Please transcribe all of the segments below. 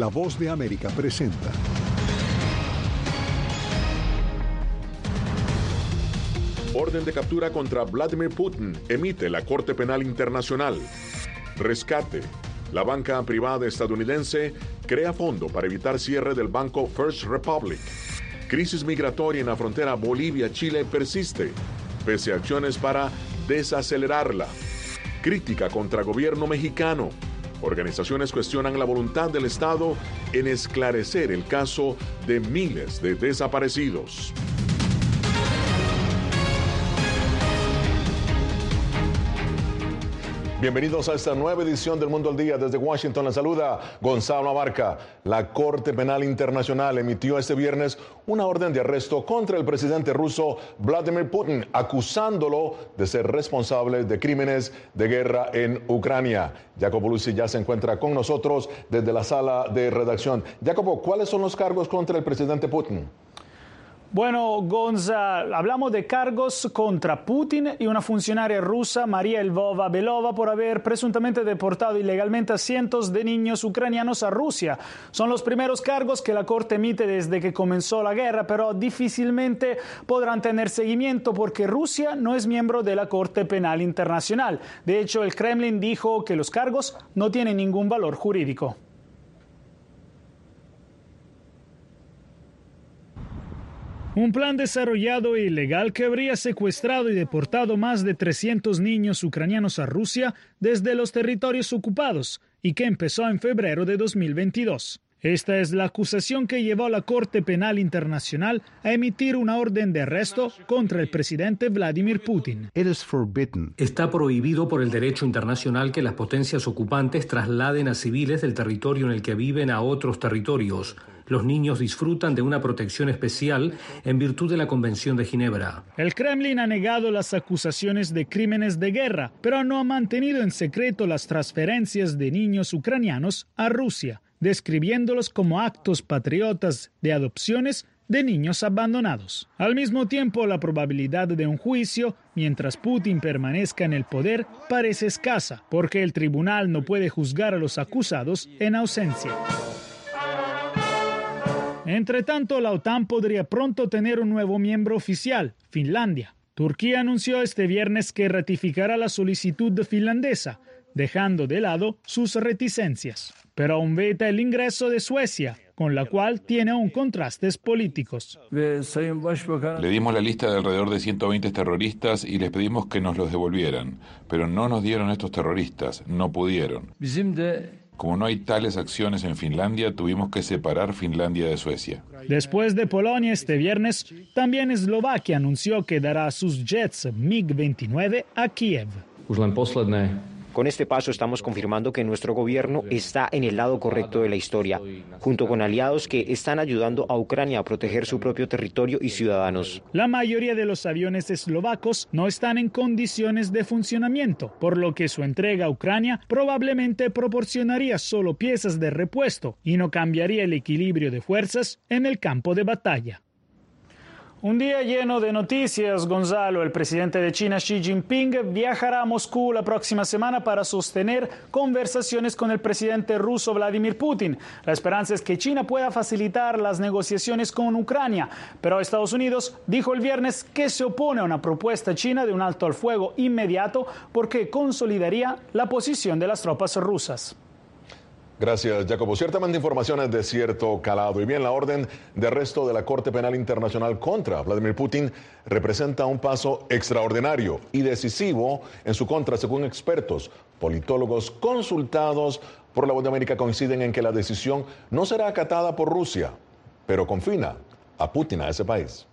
La voz de América presenta. Orden de captura contra Vladimir Putin emite la Corte Penal Internacional. Rescate. La banca privada estadounidense crea fondo para evitar cierre del banco First Republic. Crisis migratoria en la frontera Bolivia-Chile persiste, pese a acciones para desacelerarla. Crítica contra gobierno mexicano. Organizaciones cuestionan la voluntad del Estado en esclarecer el caso de miles de desaparecidos. Bienvenidos a esta nueva edición del Mundo al Día. Desde Washington la saluda Gonzalo Abarca. La Corte Penal Internacional emitió este viernes una orden de arresto contra el presidente ruso Vladimir Putin, acusándolo de ser responsable de crímenes de guerra en Ucrania. Jacopo Lucy ya se encuentra con nosotros desde la sala de redacción. Jacopo, ¿cuáles son los cargos contra el presidente Putin? Bueno, Gonza, hablamos de cargos contra Putin y una funcionaria rusa, María Elvova Belova, por haber presuntamente deportado ilegalmente a cientos de niños ucranianos a Rusia. Son los primeros cargos que la Corte emite desde que comenzó la guerra, pero difícilmente podrán tener seguimiento porque Rusia no es miembro de la Corte Penal Internacional. De hecho, el Kremlin dijo que los cargos no tienen ningún valor jurídico. Un plan desarrollado e ilegal que habría secuestrado y deportado más de 300 niños ucranianos a Rusia desde los territorios ocupados y que empezó en febrero de 2022. Esta es la acusación que llevó a la Corte Penal Internacional a emitir una orden de arresto contra el presidente Vladimir Putin. Está prohibido por el derecho internacional que las potencias ocupantes trasladen a civiles del territorio en el que viven a otros territorios. Los niños disfrutan de una protección especial en virtud de la Convención de Ginebra. El Kremlin ha negado las acusaciones de crímenes de guerra, pero no ha mantenido en secreto las transferencias de niños ucranianos a Rusia describiéndolos como actos patriotas de adopciones de niños abandonados. Al mismo tiempo, la probabilidad de un juicio mientras Putin permanezca en el poder parece escasa, porque el tribunal no puede juzgar a los acusados en ausencia. Entre tanto, la OTAN podría pronto tener un nuevo miembro oficial, Finlandia. Turquía anunció este viernes que ratificará la solicitud finlandesa, dejando de lado sus reticencias pero aún veta el ingreso de Suecia, con la cual tiene aún contrastes políticos. Le dimos la lista de alrededor de 120 terroristas y les pedimos que nos los devolvieran, pero no nos dieron estos terroristas, no pudieron. Como no hay tales acciones en Finlandia, tuvimos que separar Finlandia de Suecia. Después de Polonia este viernes, también Eslovaquia anunció que dará sus jets MiG-29 a Kiev. Con este paso estamos confirmando que nuestro gobierno está en el lado correcto de la historia, junto con aliados que están ayudando a Ucrania a proteger su propio territorio y ciudadanos. La mayoría de los aviones eslovacos no están en condiciones de funcionamiento, por lo que su entrega a Ucrania probablemente proporcionaría solo piezas de repuesto y no cambiaría el equilibrio de fuerzas en el campo de batalla. Un día lleno de noticias, Gonzalo. El presidente de China, Xi Jinping, viajará a Moscú la próxima semana para sostener conversaciones con el presidente ruso Vladimir Putin. La esperanza es que China pueda facilitar las negociaciones con Ucrania, pero Estados Unidos dijo el viernes que se opone a una propuesta china de un alto al fuego inmediato porque consolidaría la posición de las tropas rusas. Gracias, Jacobo. Ciertamente informaciones de cierto calado. Y bien, la orden de arresto de la Corte Penal Internacional contra Vladimir Putin representa un paso extraordinario y decisivo en su contra, según expertos. Politólogos consultados por la Voz de América coinciden en que la decisión no será acatada por Rusia, pero confina a Putin a ese país.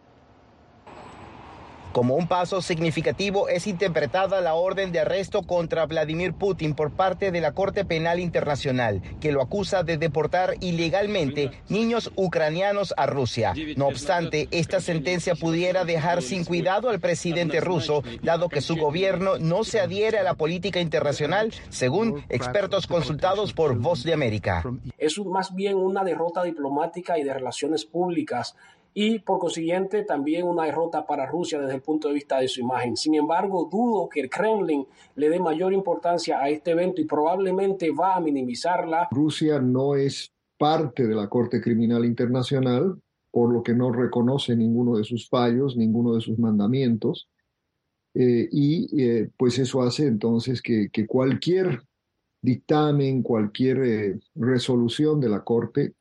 Como un paso significativo es interpretada la orden de arresto contra Vladimir Putin por parte de la Corte Penal Internacional, que lo acusa de deportar ilegalmente niños ucranianos a Rusia. No obstante, esta sentencia pudiera dejar sin cuidado al presidente ruso, dado que su gobierno no se adhiere a la política internacional, según expertos consultados por Voz de América. Es más bien una derrota diplomática y de relaciones públicas y por consiguiente también una derrota para Rusia desde el punto de vista de su imagen. Sin embargo, dudo que el Kremlin le dé mayor importancia a este evento y probablemente va a minimizarla. Rusia no es parte de la Corte Criminal Internacional, por lo que no reconoce ninguno de sus fallos, ninguno de sus mandamientos. Eh, y eh, pues eso hace entonces que, cualquier dictamen, cualquier eh, resolución de la Corte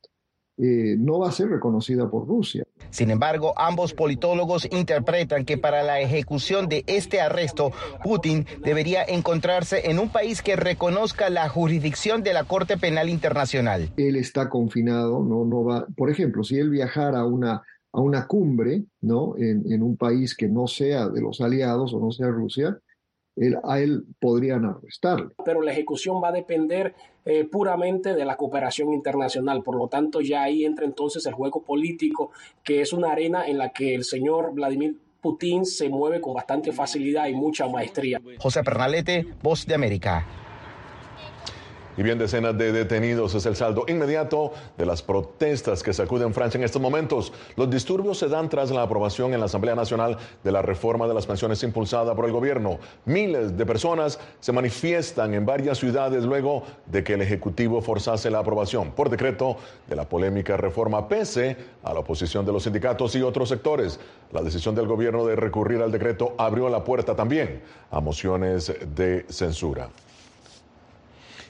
no va a ser reconocida por Rusia. Sin embargo, ambos politólogos interpretan que para la ejecución de este arresto, Putin debería encontrarse en un país que reconozca la jurisdicción de la Corte Penal Internacional. Él está confinado, no, no va, por ejemplo, si él viajara a una a una cumbre, ¿no? En, un país que no sea de los aliados o no sea Rusia, a él podrían arrestarlo. Pero la ejecución va a depender eh, puramente de la cooperación internacional. Por lo tanto, ya ahí entra entonces el juego político, que es una arena en la que el señor Vladimir Putin se mueve con bastante facilidad y mucha maestría. José Pernalete, Voz de América. Y bien, decenas de detenidos es el saldo inmediato de las protestas que sacuden Francia en estos momentos. Los disturbios se dan tras la aprobación en la Asamblea Nacional de la reforma de las pensiones impulsada por el gobierno. Miles de personas se manifiestan en varias ciudades luego de que el Ejecutivo forzase la aprobación por decreto de la polémica reforma pese a la oposición de los sindicatos y otros sectores. La decisión del gobierno de recurrir al decreto abrió la puerta también a mociones de censura.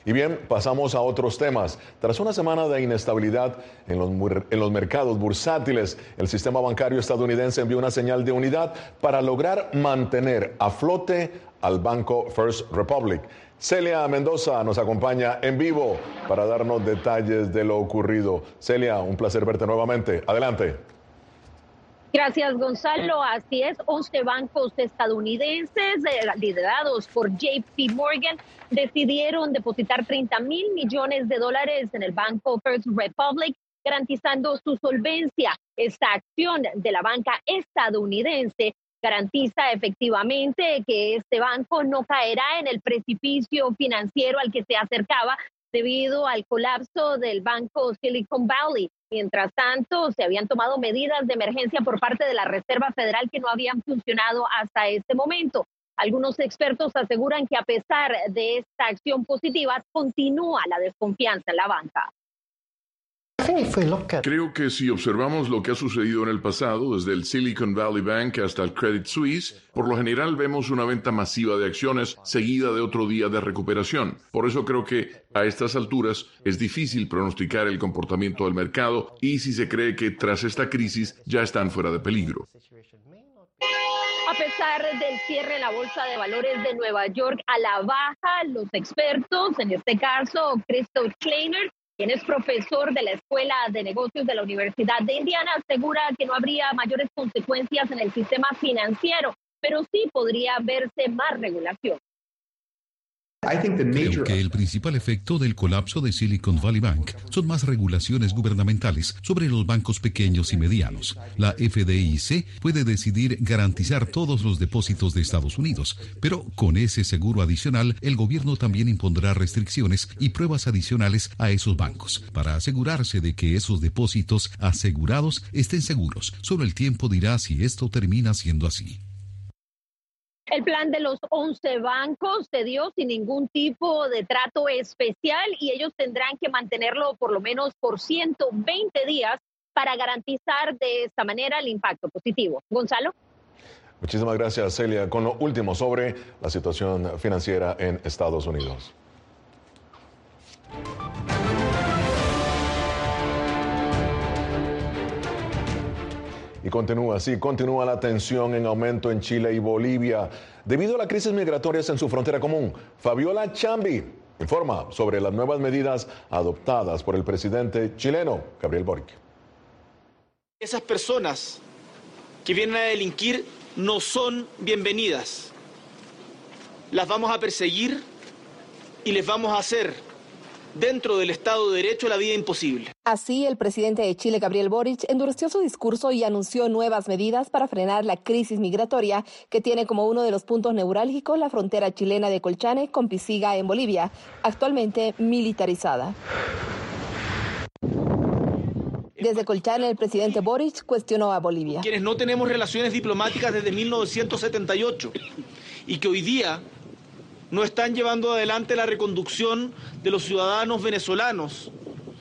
Y bien, pasamos a otros temas. Tras una semana de inestabilidad en los, en los, mercados bursátiles, el sistema bancario estadounidense envió una señal de unidad para lograr mantener a flote al banco First Republic. Celia Mendoza nos acompaña en vivo para darnos detalles de lo ocurrido. Celia, un placer verte nuevamente. Adelante. Gracias, Gonzalo. Así es, 11 bancos estadounidenses eh, liderados por JP Morgan decidieron depositar 30 mil millones de dólares en el banco First Republic, garantizando su solvencia. Esta acción de la banca estadounidense garantiza efectivamente que este banco no caerá en el precipicio financiero al que se acercaba debido al colapso del banco Silicon Valley. Mientras tanto, se habían tomado medidas de emergencia por parte de la Reserva Federal que no habían funcionado hasta este momento. Algunos expertos aseguran que a pesar de esta acción positiva, continúa la desconfianza en la banca. Creo que si observamos lo que ha sucedido en el pasado, desde el Silicon Valley Bank hasta el Credit Suisse, por lo general vemos una venta masiva de acciones seguida de otro día de recuperación. Por eso creo que a estas alturas es difícil pronosticar el comportamiento del mercado y si se cree que tras esta crisis ya están fuera de peligro. A pesar del cierre de la Bolsa de Valores de Nueva York a la baja, los expertos, en este caso Christoph Kleiner, quien es profesor de la Escuela de Negocios de la Universidad de Indiana, asegura que no habría mayores consecuencias en el sistema financiero, pero sí podría verse más regulación. Creo que el principal efecto del colapso de Silicon Valley Bank son más regulaciones gubernamentales sobre los bancos pequeños y medianos. La FDIC puede decidir garantizar todos los depósitos de Estados Unidos, pero con ese seguro adicional, el gobierno también impondrá restricciones y pruebas adicionales a esos bancos para asegurarse de que esos depósitos asegurados estén seguros. Solo el tiempo dirá si esto termina siendo así. El plan de los 11 bancos se dio sin ningún tipo de trato especial y ellos tendrán que mantenerlo por lo menos por 120 días para garantizar de esta manera el impacto positivo. Gonzalo. Muchísimas gracias, Celia. Con lo último sobre la situación financiera en Estados Unidos. Y continúa así, continúa la tensión en aumento en Chile y Bolivia debido a la crisis migratoria en su frontera común. Fabiola Chambi informa sobre las nuevas medidas adoptadas por el presidente chileno, Gabriel Boric. Esas personas que vienen a delinquir no son bienvenidas. Las vamos a perseguir y les vamos a hacer dentro del Estado de Derecho la vida imposible. Así, el presidente de Chile, Gabriel Boric, endureció su discurso y anunció nuevas medidas para frenar la crisis migratoria que tiene como uno de los puntos neurálgicos la frontera chilena de Colchane con Pisiga en Bolivia, actualmente militarizada. Desde Colchane, el presidente Boric cuestionó a Bolivia. Quienes no tenemos relaciones diplomáticas desde 1978 y que hoy día no están llevando adelante la reconducción de los ciudadanos venezolanos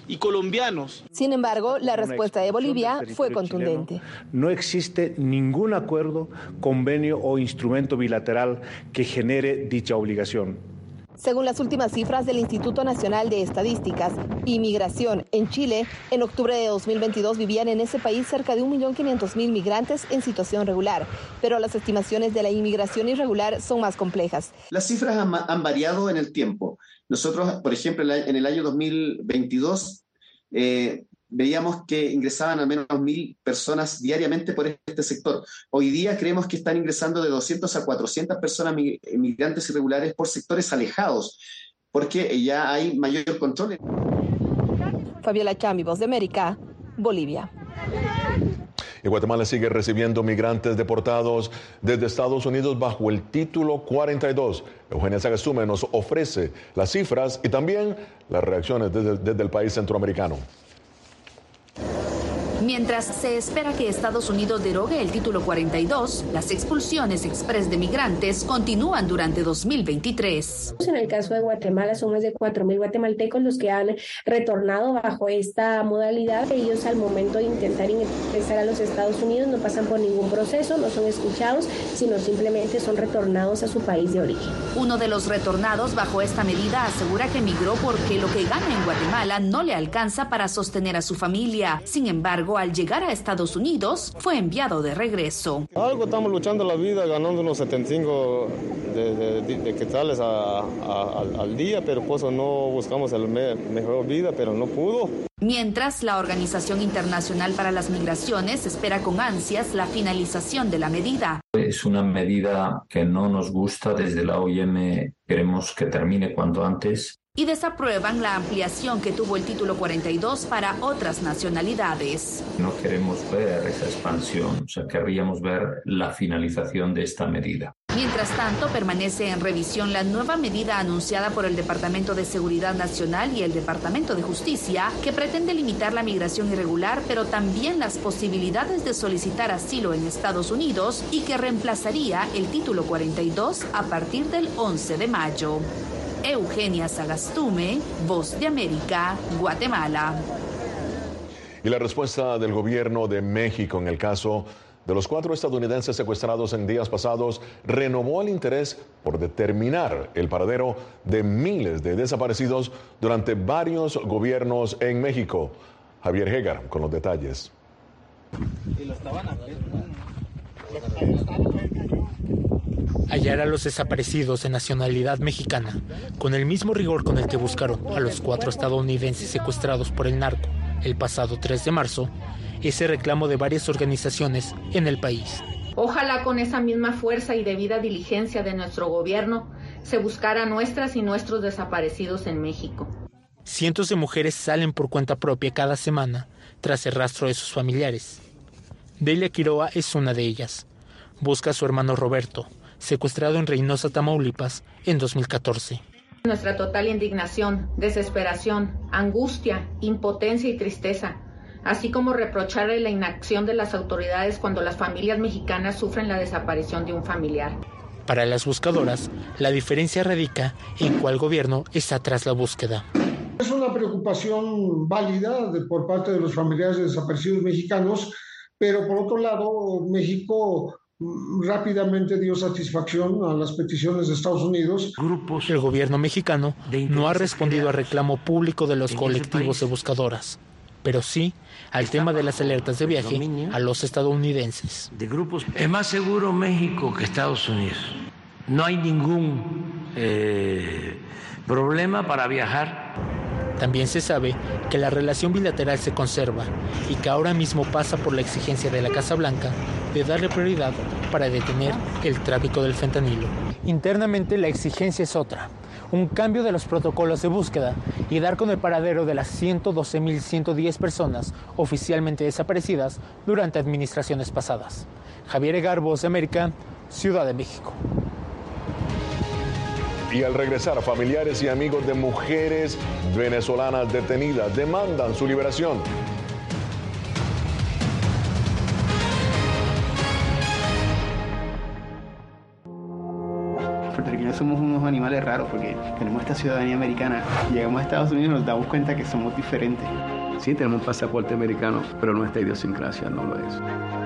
y colombianos. Sin embargo, la respuesta de Bolivia fue contundente. No existe ningún acuerdo, convenio o instrumento bilateral que genere dicha obligación. Según las últimas cifras del Instituto Nacional de Estadísticas, inmigración en Chile, en octubre de 2022 vivían en ese país cerca de 1.500.000 migrantes en situación regular, pero las estimaciones de la inmigración irregular son más complejas. Las cifras han, variado en el tiempo. Nosotros, por ejemplo, en el año 2022, eh, veíamos que ingresaban al menos mil personas diariamente por este sector. Hoy día creemos que están ingresando de 200 a 400 personas migrantes irregulares por sectores alejados, porque ya hay mayor control. Fabiola Chami, Voz de América, Bolivia. Y Guatemala sigue recibiendo migrantes deportados desde Estados Unidos bajo el título 42. Eugenia Sagastume nos ofrece las cifras y también las reacciones desde, desde el país centroamericano. Mientras se espera que Estados Unidos derogue el título 42, las expulsiones express de migrantes continúan durante 2023. En el caso de Guatemala son más de 4.000 guatemaltecos los que han retornado bajo esta modalidad. Ellos al momento de intentar ingresar a los Estados Unidos no pasan por ningún proceso, no son escuchados, sino simplemente son retornados a su país de origen. Uno de los retornados bajo esta medida asegura que emigró porque lo que gana en Guatemala no le alcanza para sostener a su familia. Sin embargo, al llegar a Estados Unidos fue enviado de regreso. Algo estamos luchando la vida, ganando unos 75 de, de, quetzales al día, pero pues no buscamos el mejor vida, pero no pudo. Mientras, la Organización Internacional para las Migraciones espera con ansias la finalización de la medida. Es una medida que no nos gusta desde la OIM, queremos que termine cuanto antes y desaprueban la ampliación que tuvo el título 42 para otras nacionalidades. No queremos ver esa expansión, o sea, querríamos ver la finalización de esta medida. Mientras tanto, permanece en revisión la nueva medida anunciada por el Departamento de Seguridad Nacional y el Departamento de Justicia, que pretende limitar la migración irregular, pero también las posibilidades de solicitar asilo en Estados Unidos y que reemplazaría el título 42 a partir del 11 de mayo. Eugenia Sagastume, Voz de América, Guatemala. Y la respuesta del gobierno de México en el caso de los cuatro estadounidenses secuestrados en días pasados renovó el interés por determinar el paradero de miles de desaparecidos durante varios gobiernos en México. Javier Hegar con los detalles. Hallar a los desaparecidos de nacionalidad mexicana con el mismo rigor con el que buscaron a los cuatro estadounidenses secuestrados por el narco el pasado 3 de marzo, ese reclamo de varias organizaciones en el país. Ojalá con esa misma fuerza y debida diligencia de nuestro gobierno se buscara nuestras y nuestros desaparecidos en México. Cientos de mujeres salen por cuenta propia cada semana tras el rastro de sus familiares. Delia Quiroa es una de ellas. Busca a su hermano Roberto, secuestrado en Reynosa, Tamaulipas, en 2014. Nuestra total indignación, desesperación, angustia, impotencia y tristeza, así como reprocharle la inacción de las autoridades cuando las familias mexicanas sufren la desaparición de un familiar. Para las buscadoras, la diferencia radica en cuál gobierno está tras la búsqueda. Es una preocupación válida por parte de los familiares de desaparecidos mexicanos, pero por otro lado, México rápidamente dio satisfacción a las peticiones de Estados Unidos. El gobierno mexicano no ha respondido al reclamo público de los colectivos de buscadoras, pero sí al tema de las alertas de viaje a los estadounidenses. Es más seguro México que Estados Unidos. No hay ningún eh, problema para viajar también se sabe que la relación bilateral se conserva y que ahora mismo pasa por la exigencia de la Casa Blanca de darle prioridad para detener el tráfico del fentanilo. Internamente la exigencia es otra, un cambio de los protocolos de búsqueda y dar con el paradero de las 112.110 personas oficialmente desaparecidas durante administraciones pasadas. Javier Egar, de América, Ciudad de México. Y al regresar, familiares y amigos de mujeres venezolanas detenidas demandan su liberación. somos unos animales raros porque tenemos esta ciudadanía americana. Llegamos a Estados Unidos y nos damos cuenta que somos diferentes. Sí, tenemos un pasaporte americano, pero nuestra idiosincrasia no lo es.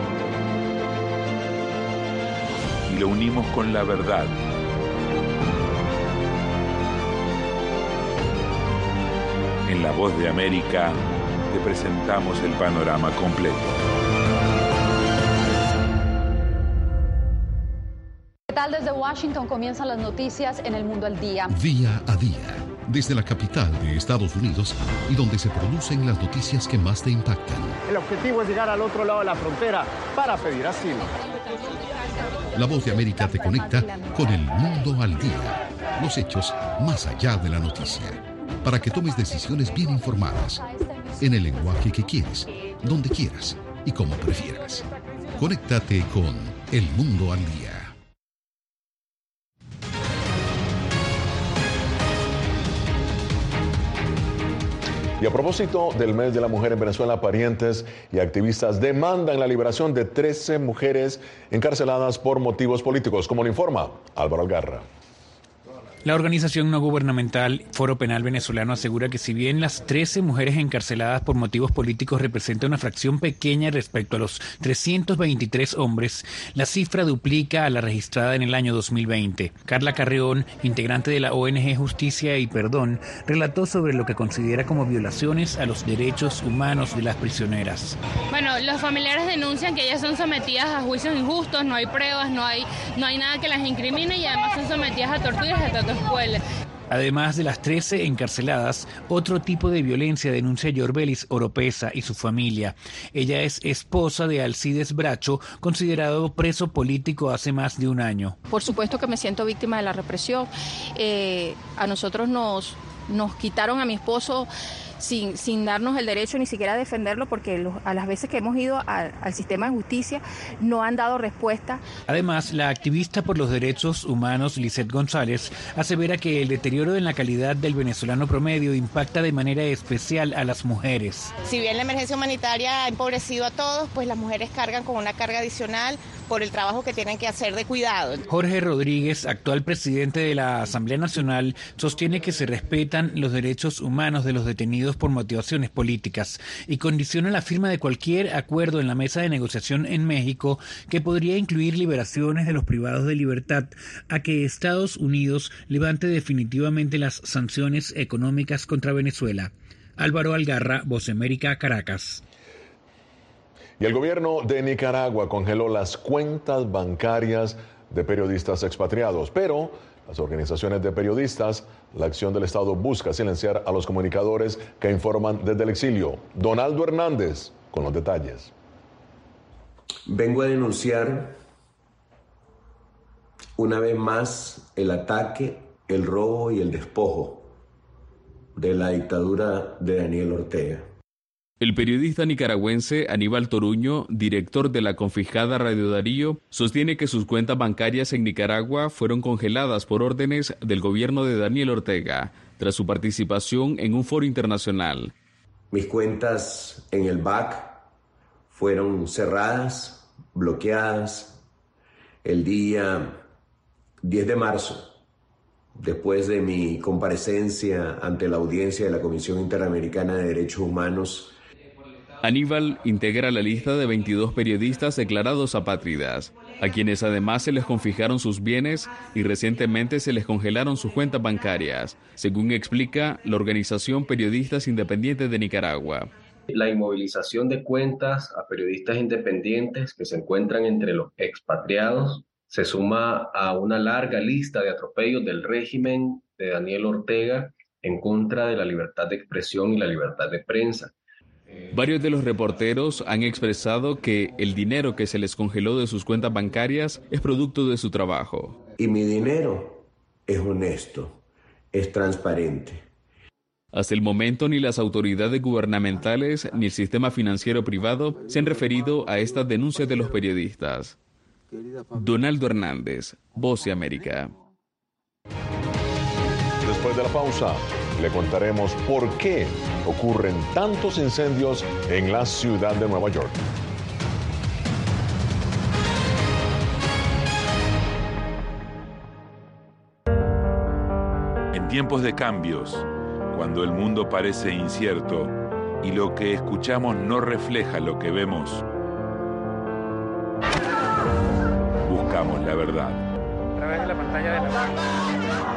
lo unimos con la verdad. En La Voz de América te presentamos el panorama completo. ¿Qué tal desde Washington comienzan las noticias en el mundo al día? Día a día, desde la capital de Estados Unidos y donde se producen las noticias que más te impactan. El objetivo es llegar al otro lado de la frontera para pedir asilo. La voz de América te conecta con el mundo al día, los hechos más allá de la noticia, para que tomes decisiones bien informadas, en el lenguaje que quieres, donde quieras y como prefieras. Conéctate con El Mundo al Día. Y a propósito del mes de la mujer en Venezuela, parientes y activistas demandan la liberación de 13 mujeres encarceladas por motivos políticos, como lo informa Álvaro Algarra. La organización no gubernamental Foro Penal Venezolano asegura que si bien las 13 mujeres encarceladas por motivos políticos representan una fracción pequeña respecto a los 323 hombres, la cifra duplica a la registrada en el año 2020. Carla Carreón, integrante de la ONG Justicia y Perdón, relató sobre lo que considera como violaciones a los derechos humanos de las prisioneras. Bueno, los familiares denuncian que ellas son sometidas a juicios injustos, no hay pruebas, no hay, no hay nada que las incrimine y además son sometidas a torturas a tratos Además de las 13 encarceladas, otro tipo de violencia denuncia Yorbelis Oropesa y su familia. Ella es esposa de Alcides Bracho, considerado preso político hace más de un año. Por supuesto que me siento víctima de la represión. Eh, a nosotros nos, nos quitaron a mi esposo sin, sin darnos el derecho ni siquiera a defenderlo, porque los- a las veces que hemos ido al- al sistema de justicia no han dado respuesta. Además, la activista por los derechos humanos Lisette González asevera que el deterioro en la calidad del venezolano promedio impacta de manera especial a las mujeres. Si bien la emergencia humanitaria ha empobrecido a todos, pues las mujeres cargan con una carga adicional por el trabajo que tienen que hacer de cuidado. Jorge Rodríguez, actual presidente de la Asamblea Nacional, sostiene que se respetan los derechos humanos de los detenidos por motivaciones políticas y condiciona la firma de cualquier acuerdo en la mesa de negociación en México que podría incluir liberaciones de los privados de libertad a que Estados Unidos levante definitivamente las sanciones económicas contra Venezuela. Álvaro Algarra, Voz América, Caracas. Y el gobierno de Nicaragua congeló las cuentas bancarias de periodistas expatriados, pero las organizaciones de periodistas, la acción del Estado busca silenciar a los comunicadores que informan desde el exilio. Donaldo Hernández con los detalles. Vengo a denunciar una vez más el ataque, el robo y el despojo de la dictadura de Daniel Ortega. El periodista nicaragüense Aníbal Toruño, director de la confiscada Radio Darío, sostiene que sus cuentas bancarias en Nicaragua fueron congeladas por órdenes del gobierno de Daniel Ortega tras su participación en un foro internacional. Mis cuentas en el BAC fueron cerradas, bloqueadas el día 10 de marzo, después de mi comparecencia ante la audiencia de la Comisión Interamericana de Derechos Humanos Aníbal integra la lista de 22 periodistas declarados apátridas, a quienes además se les confiscaron sus bienes y recientemente se les congelaron sus cuentas bancarias, según explica la organización Periodistas Independientes de Nicaragua. La inmovilización de cuentas a periodistas independientes que se encuentran entre los expatriados se suma a una larga lista de atropellos del régimen de Daniel Ortega en contra de la libertad de expresión y la libertad de prensa. Varios de los reporteros han expresado que el dinero que se les congeló de sus cuentas bancarias es producto de su trabajo. Y mi dinero es honesto, es transparente. Hasta el momento ni las autoridades gubernamentales ni el sistema financiero privado se han referido a estas denuncias de los periodistas. Donaldo Hernández, Voz de América. Después de la pausa, le contaremos por qué ocurren tantos incendios en la ciudad de Nueva York. En tiempos de cambios, cuando el mundo parece incierto y lo que escuchamos no refleja lo que vemos, buscamos la verdad.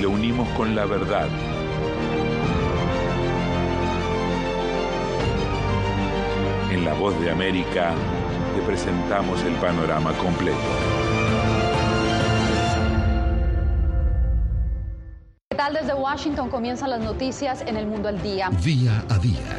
y lo unimos con la verdad. En La Voz de América te presentamos el panorama completo. ¿Qué tal? Desde Washington comienzan las noticias en el mundo al día. Día a día,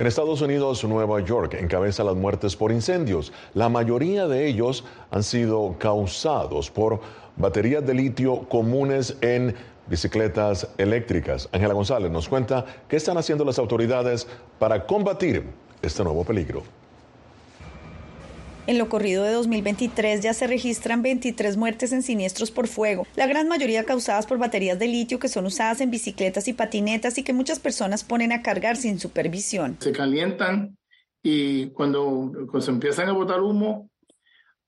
En Estados Unidos, Nueva York encabeza las muertes por incendios. La mayoría de ellos han sido causados por baterías de litio comunes en bicicletas eléctricas. Ángela González nos cuenta qué están haciendo las autoridades para combatir este nuevo peligro. En lo corrido de 2023 ya se registran 23 muertes en siniestros por fuego, la gran mayoría causadas por baterías de litio que son usadas en bicicletas y patinetas y que muchas personas ponen a cargar sin supervisión. Se calientan y cuando, se empiezan a botar humo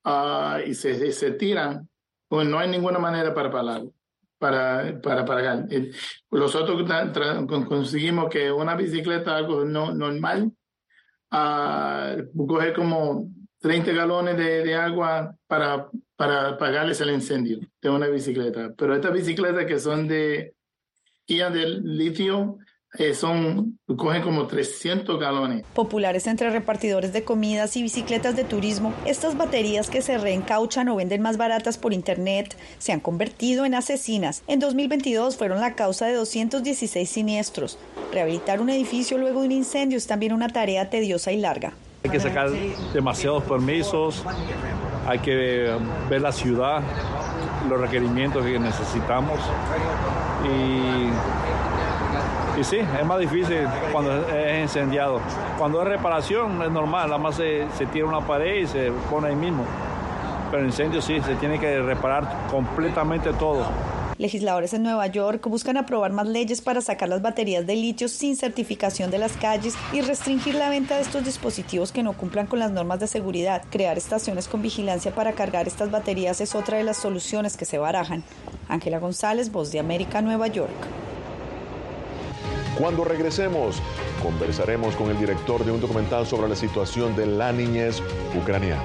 uh, y se, se, tiran, pues no hay ninguna manera para parar. Para, para parar. Nosotros conseguimos que una bicicleta, algo no, normal, uh, coge como 30 galones de, de, agua para, para apagarles el incendio de una bicicleta. Pero estas bicicletas que son de ion de litio eh, son, cogen como 300 galones. Populares entre repartidores de comidas y bicicletas de turismo, estas baterías que se reencauchan o venden más baratas por internet se han convertido en asesinas. En 2022 fueron la causa de 216 siniestros. Rehabilitar un edificio luego de un incendio es también una tarea tediosa y larga. Hay que sacar demasiados permisos, hay que ver la ciudad, los requerimientos que necesitamos. Y, y sí, es más difícil cuando es incendiado. Cuando es reparación es normal, nada más se, se tira una pared y se pone ahí mismo. Pero incendio sí, se tiene que reparar completamente todo. Legisladores en Nueva York buscan aprobar más leyes para sacar las baterías de litio sin certificación de las calles y restringir la venta de estos dispositivos que no cumplan con las normas de seguridad. Crear estaciones con vigilancia para cargar estas baterías es otra de las soluciones que se barajan. Ángela González, Voz de América, Nueva York. Cuando regresemos, conversaremos con el director de un documental sobre la situación de la niñez ucraniana.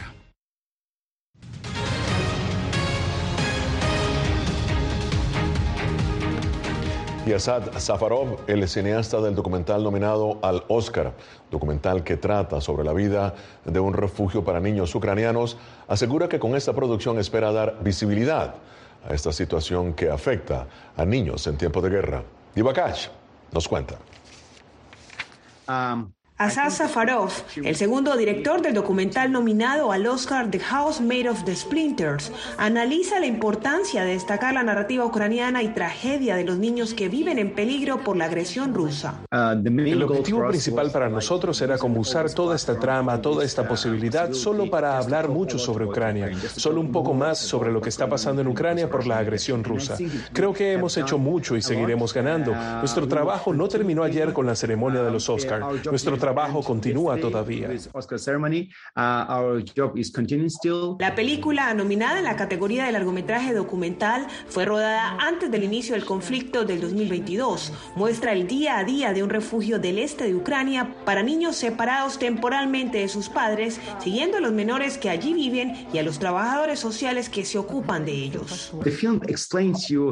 Y Asad Safarov, el cineasta del documental nominado al Oscar, documental que trata sobre la vida de un refugio para niños ucranianos, asegura que con esta producción espera dar visibilidad a esta situación que afecta a niños en tiempo de guerra. Divakash nos cuenta. Asad Safarov, el segundo director del documental nominado al Oscar The House Made of the Splinters, analiza la importancia de destacar la narrativa ucraniana y tragedia de los niños que viven en peligro por la agresión rusa. El objetivo principal para nosotros era como usar toda esta trama, toda esta posibilidad, solo para hablar mucho sobre Ucrania, solo un poco más sobre lo que está pasando en Ucrania por la agresión rusa. Creo que hemos hecho mucho y seguiremos ganando. Nuestro trabajo no terminó ayer con la ceremonia de los Oscar. Nuestro trabajo continúa todavía. La película, nominada en la categoría de largometraje documental, fue rodada antes del inicio del conflicto del 2022. Muestra el día a día de un refugio del este de Ucrania para niños separados temporalmente de sus padres, siguiendo a los menores que allí viven y a los trabajadores sociales que se ocupan de ellos.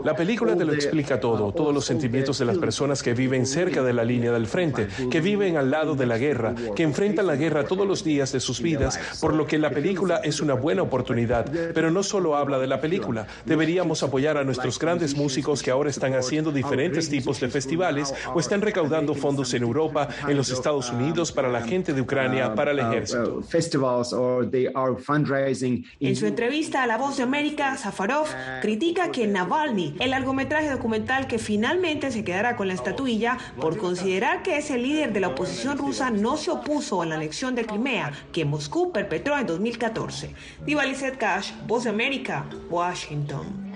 La película te lo explica todo, todos los sentimientos de las personas que viven cerca de la línea del frente, que viven al lado de la guerra, que enfrentan la guerra todos los días de sus vidas, por lo que la película es una buena oportunidad. Pero no solo habla de la película, deberíamos apoyar a nuestros grandes músicos que ahora están haciendo diferentes tipos de festivales o están recaudando fondos en Europa, en los Estados Unidos, para la gente de Ucrania, para el ejército. En su entrevista a La Voz de América, Safarov critica que Navalny, el largometraje documental que finalmente se quedará con la estatuilla por considerar que es el líder de la oposición rusa, no se opuso a la anexión de Crimea que Moscú perpetró en 2014. Diva Cash, Voz de América, Washington.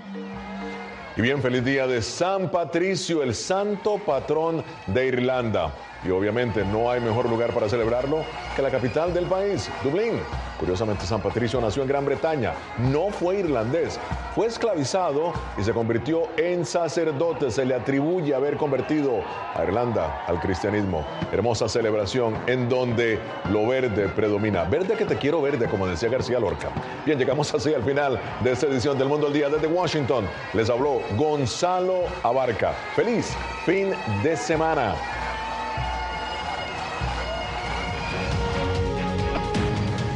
Y bien, feliz día de San Patricio, el santo patrón de Irlanda. Y obviamente no hay mejor lugar para celebrarlo que la capital del país, Dublín. Curiosamente, San Patricio nació en Gran Bretaña, no fue irlandés, fue esclavizado y se convirtió en sacerdote. Se le atribuye haber convertido a Irlanda al cristianismo. Hermosa celebración en donde lo verde predomina. Verde que te quiero verde, como decía García Lorca. Bien, llegamos así al final de esta edición del Mundo al Día desde Washington. Les habló Gonzalo Abarca. Feliz fin de semana.